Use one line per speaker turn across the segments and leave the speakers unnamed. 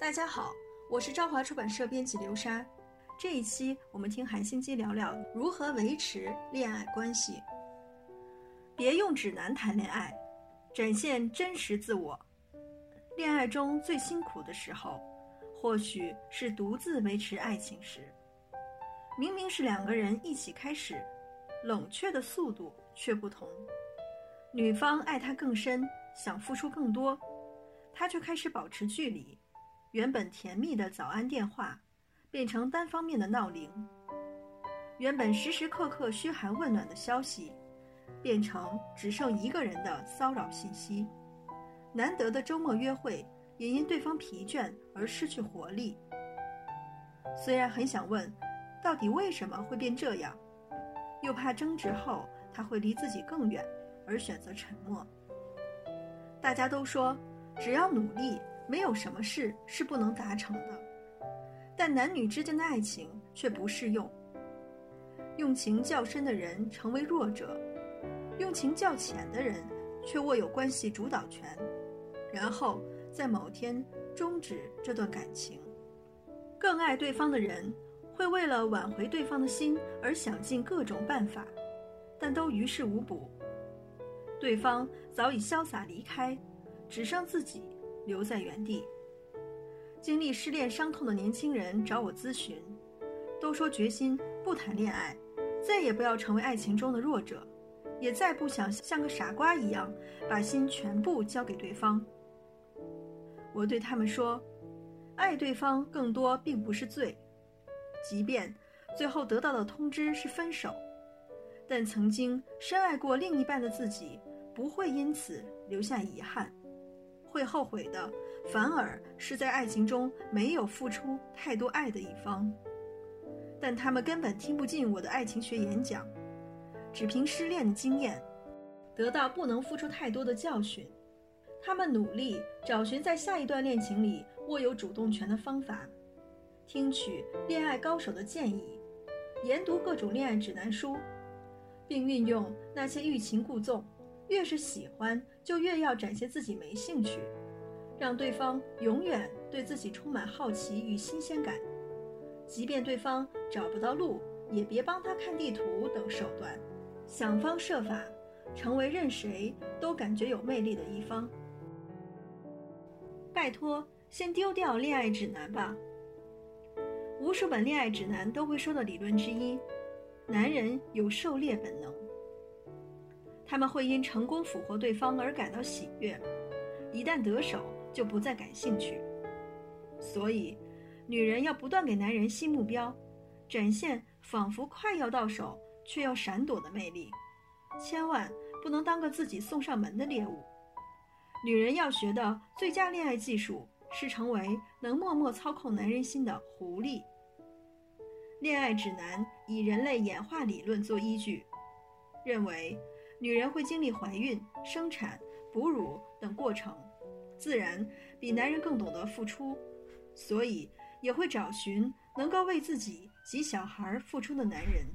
大家好，我是朝华出版社编辑刘莎。这一期我们听韩心机聊聊如何维持恋爱关系。别用指南谈恋爱，展现真实自我。恋爱中最辛苦的时候，或许是独自维持爱情时。明明是两个人一起开始，冷却的速度却不同。女方爱他更深，想付出更多，他却开始保持距离。原本甜蜜的早安电话，变成单方面的闹铃；原本时时刻刻嘘寒问暖的消息，变成只剩一个人的骚扰信息。难得的周末约会，也因对方疲倦而失去活力。虽然很想问，到底为什么会变这样，又怕争执后他会离自己更远，而选择沉默。大家都说，只要努力。没有什么事是不能达成的，但男女之间的爱情却不适用。用情较深的人成为弱者，用情较浅的人却握有关系主导权，然后在某天终止这段感情。更爱对方的人会为了挽回对方的心而想尽各种办法，但都于事无补。对方早已潇洒离开，只剩自己。留在原地，经历失恋伤痛的年轻人找我咨询，都说决心不谈恋爱，再也不要成为爱情中的弱者，也再不想像个傻瓜一样把心全部交给对方。我对他们说，爱对方更多并不是罪，即便最后得到的通知是分手，但曾经深爱过另一半的自己不会因此留下遗憾。会后悔的，反而是在爱情中没有付出太多爱的一方。但他们根本听不进我的爱情学演讲，只凭失恋的经验，得到不能付出太多的教训。他们努力找寻在下一段恋情里握有主动权的方法，听取恋爱高手的建议，研读各种恋爱指南书，并运用那些欲擒故纵。越是喜欢，就越要展现自己没兴趣，让对方永远对自己充满好奇与新鲜感。即便对方找不到路，也别帮他看地图等手段，想方设法成为任谁都感觉有魅力的一方。拜托，先丢掉恋爱指南吧。无数本恋爱指南都会说的理论之一：男人有狩猎本能。他们会因成功俘获对方而感到喜悦，一旦得手就不再感兴趣。所以，女人要不断给男人新目标，展现仿佛快要到手却要闪躲的魅力，千万不能当个自己送上门的猎物。女人要学的最佳恋爱技术是成为能默默操控男人心的狐狸。恋爱指南以人类演化理论做依据，认为。女人会经历怀孕、生产、哺乳等过程，自然比男人更懂得付出，所以也会找寻能够为自己及小孩付出的男人。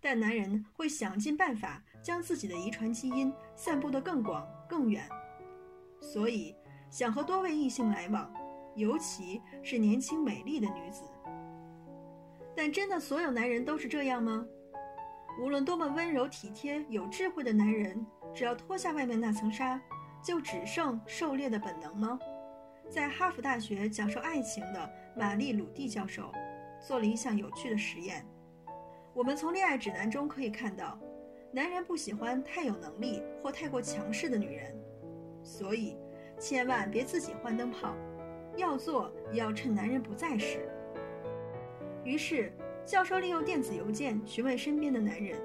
但男人会想尽办法将自己的遗传基因散布得更广更远，所以想和多位异性来往，尤其是年轻美丽的女子。但真的所有男人都是这样吗？无论多么温柔体贴、有智慧的男人，只要脱下外面那层纱，就只剩狩猎的本能吗？在哈佛大学讲授爱情的玛丽·鲁蒂教授做了一项有趣的实验。我们从恋爱指南中可以看到，男人不喜欢太有能力或太过强势的女人，所以千万别自己换灯泡，要做也要趁男人不在时。于是。教授利用电子邮件询问身边的男人：“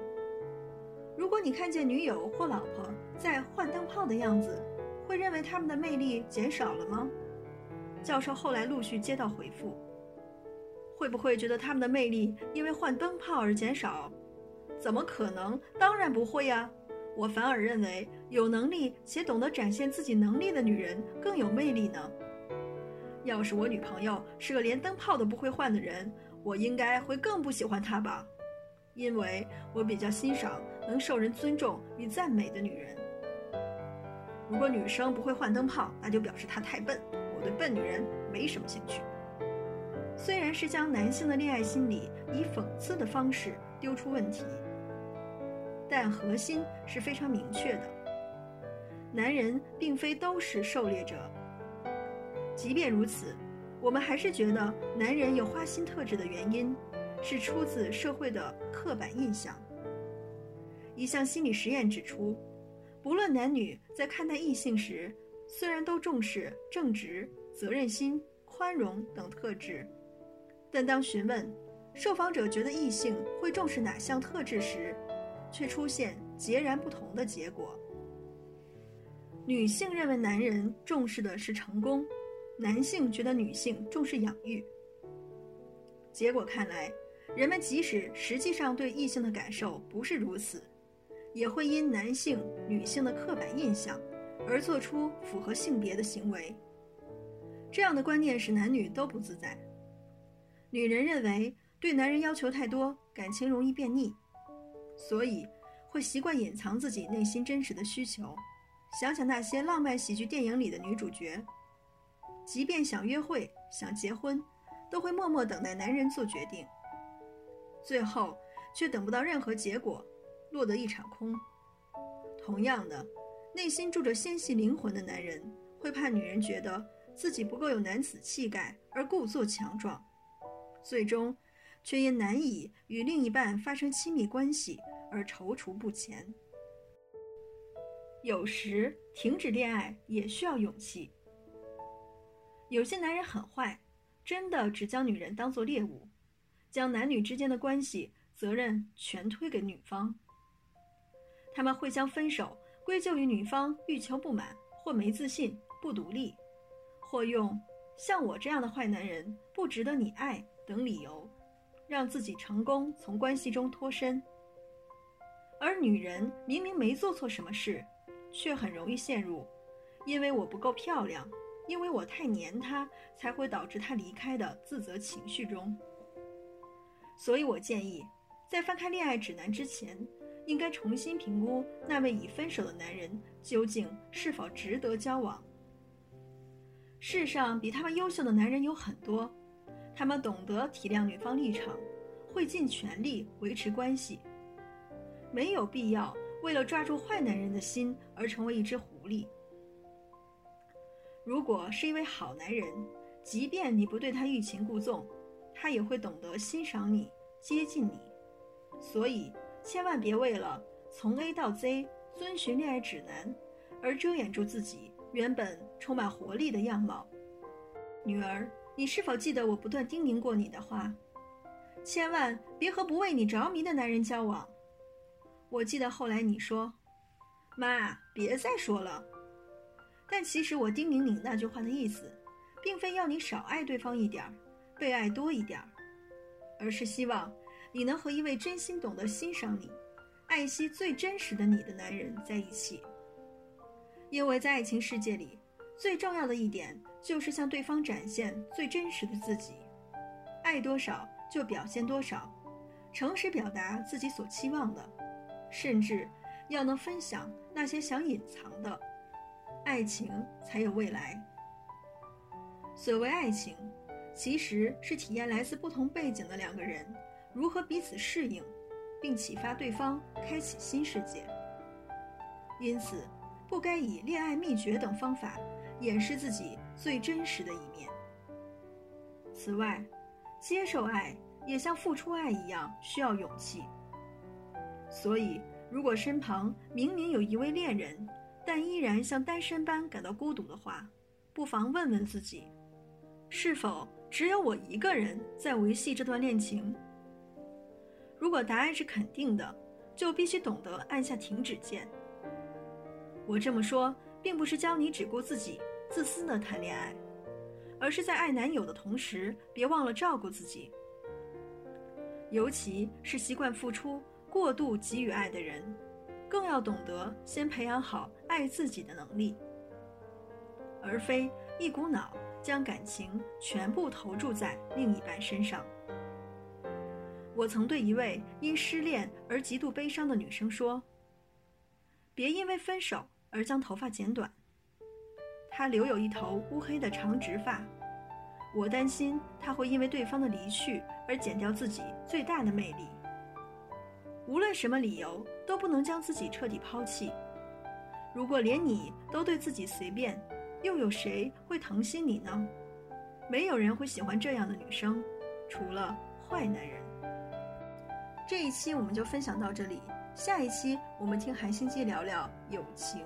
如果你看见女友或老婆在换灯泡的样子，会认为他们的魅力减少了吗？”教授后来陆续接到回复：“会不会觉得他们的魅力因为换灯泡而减少？怎么可能？当然不会呀！我反而认为有能力且懂得展现自己能力的女人更有魅力呢。要是我女朋友是个连灯泡都不会换的人。”我应该会更不喜欢她吧，因为我比较欣赏能受人尊重与赞美的女人。如果女生不会换灯泡，那就表示她太笨，我对笨女人没什么兴趣。虽然是将男性的恋爱心理以讽刺的方式丢出问题，但核心是非常明确的：男人并非都是狩猎者。即便如此，我们还是觉得男人有花心特质的原因，是出自社会的刻板印象。一项心理实验指出，不论男女在看待异性时，虽然都重视正直、责任心、宽容等特质。但当询问受访者觉得异性会重视哪项特质时，却出现截然不同的结果。女性认为男人重视的是成功，男性觉得女性重视养育。结果看来，人们即使实际上对异性的感受不是如此，也会因男性、女性的刻板印象而做出符合性别的行为。这样的观念使男女都不自在。女人认为对男人要求太多，感情容易变腻，所以会习惯隐藏自己内心真实的需求。想想那些浪漫喜剧电影里的女主角，即便想约会、想结婚，都会默默等待男人做决定，最后却等不到任何结果，落得一场空。同样的，内心住着纤细灵魂的男人，会怕女人觉得自己不够有男子气概而故作强壮。最终，却因难以与另一半发生亲密关系而踌躇不前。有时，停止恋爱也需要勇气。有些男人很坏，真的只将女人当作猎物，将男女之间的关系责任全推给女方。他们会将分手归咎于女方欲求不满，或没自信、不独立，或用“像我这样的坏男人不值得你爱”。等理由，让自己成功从关系中脱身。而女人明明没做错什么事，却很容易陷入“因为我不够漂亮，因为我太黏他，才会导致他离开”的自责情绪中。所以我建议，在翻开恋爱指南之前，应该重新评估那位已分手的男人究竟是否值得交往。世上比他们优秀的男人有很多。他们懂得体谅女方立场，会尽全力维持关系。没有必要为了抓住坏男人的心而成为一只狐狸。如果是一位好男人，即便你不对他欲擒故纵，他也会懂得欣赏你、接近你。所以，千万别为了从 A 到 Z 遵循恋爱指南，而遮掩住自己原本充满活力的样貌，女儿。你是否记得我不断叮咛过你的话？千万别和不为你着迷的男人交往。我记得后来你说：“妈，别再说了。”但其实我叮咛你那句话的意思，并非要你少爱对方一点儿，被爱多一点儿，而是希望你能和一位真心懂得欣赏你、爱惜最真实的你的男人在一起。因为在爱情世界里。最重要的一点就是向对方展现最真实的自己，爱多少就表现多少，诚实表达自己所期望的，甚至要能分享那些想隐藏的，爱情才有未来。所谓爱情，其实是体验来自不同背景的两个人如何彼此适应，并启发对方开启新世界。因此，不该以恋爱秘诀等方法。掩饰自己最真实的一面。此外，接受爱也像付出爱一样需要勇气。所以，如果身旁明明有一位恋人，但依然像单身般感到孤独的话，不妨问问自己：是否只有我一个人在维系这段恋情？如果答案是肯定的，就必须懂得按下停止键。我这么说。并不是教你只顾自己、自私的谈恋爱，而是在爱男友的同时，别忘了照顾自己。尤其是习惯付出、过度给予爱的人，更要懂得先培养好爱自己的能力，而非一股脑将感情全部投注在另一半身上。我曾对一位因失恋而极度悲伤的女生说：“别因为分手。”而将头发剪短。她留有一头乌黑的长直发。我担心她会因为对方的离去而减掉自己最大的魅力。无论什么理由，都不能将自己彻底抛弃。如果连你都对自己随便，又有谁会疼惜你呢？没有人会喜欢这样的女生，除了坏男人。这一期我们就分享到这里，下一期我们听韩星机聊聊友情。